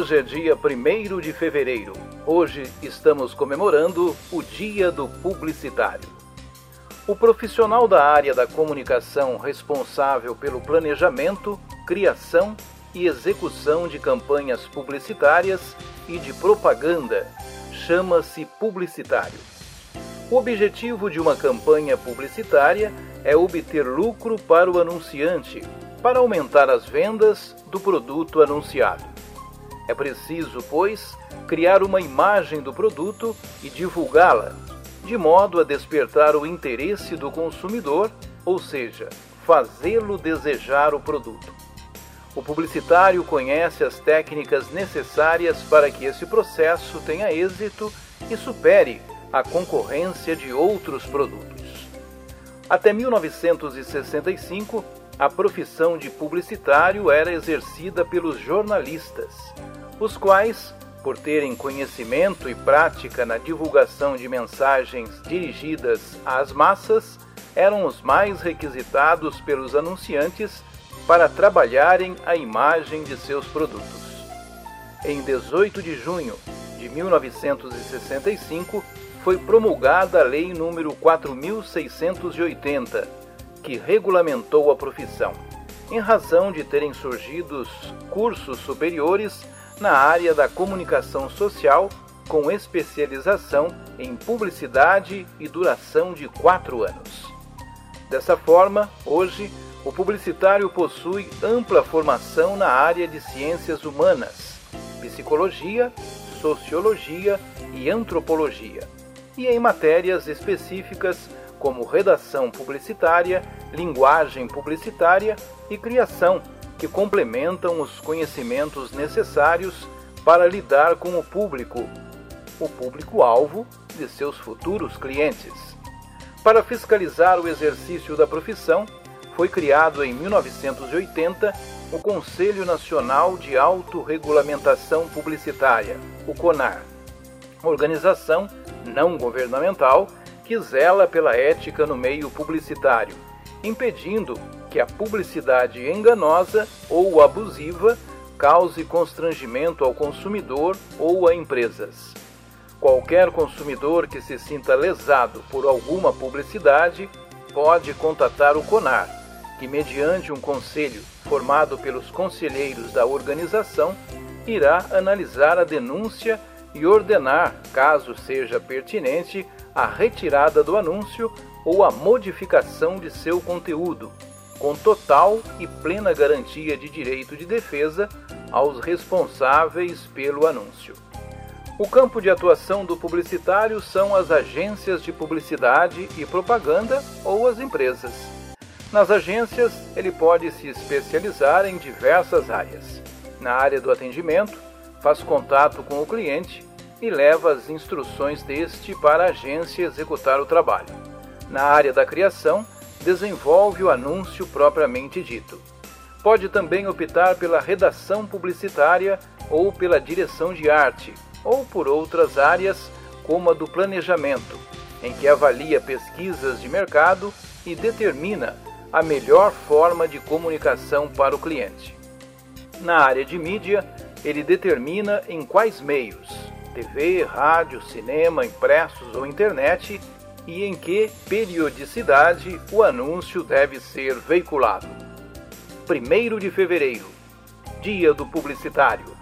Hoje é dia 1 de fevereiro. Hoje estamos comemorando o Dia do Publicitário. O profissional da área da comunicação responsável pelo planejamento, criação e execução de campanhas publicitárias e de propaganda chama-se publicitário. O objetivo de uma campanha publicitária é obter lucro para o anunciante, para aumentar as vendas do produto anunciado. É preciso, pois, criar uma imagem do produto e divulgá-la, de modo a despertar o interesse do consumidor, ou seja, fazê-lo desejar o produto. O publicitário conhece as técnicas necessárias para que esse processo tenha êxito e supere a concorrência de outros produtos. Até 1965, a profissão de publicitário era exercida pelos jornalistas, os quais, por terem conhecimento e prática na divulgação de mensagens dirigidas às massas, eram os mais requisitados pelos anunciantes para trabalharem a imagem de seus produtos. Em 18 de junho de 1965, foi promulgada a Lei nº 4680, que regulamentou a profissão, em razão de terem surgido cursos superiores na área da comunicação social com especialização em publicidade e duração de quatro anos. Dessa forma, hoje, o publicitário possui ampla formação na área de ciências humanas, psicologia, sociologia e antropologia e em matérias específicas como redação publicitária, linguagem publicitária e criação, que complementam os conhecimentos necessários para lidar com o público, o público-alvo de seus futuros clientes. Para fiscalizar o exercício da profissão, foi criado em 1980 o Conselho Nacional de Autorregulamentação Publicitária, o CONAR, organização não governamental que zela pela ética no meio publicitário, impedindo que a publicidade enganosa ou abusiva cause constrangimento ao consumidor ou a empresas. Qualquer consumidor que se sinta lesado por alguma publicidade pode contatar o CONAR, que, mediante um conselho formado pelos conselheiros da organização, irá analisar a denúncia e ordenar, caso seja pertinente, a retirada do anúncio ou a modificação de seu conteúdo, com total e plena garantia de direito de defesa aos responsáveis pelo anúncio. O campo de atuação do publicitário são as agências de publicidade e propaganda ou as empresas. Nas agências, ele pode se especializar em diversas áreas. Na área do atendimento, faz contato com o cliente e leva as instruções deste para a agência executar o trabalho. Na área da criação, desenvolve o anúncio propriamente dito. Pode também optar pela redação publicitária ou pela direção de arte, ou por outras áreas, como a do planejamento, em que avalia pesquisas de mercado e determina a melhor forma de comunicação para o cliente. Na área de mídia, ele determina em quais meios TV, rádio, cinema, impressos ou internet e em que periodicidade o anúncio deve ser veiculado. 1 de fevereiro Dia do Publicitário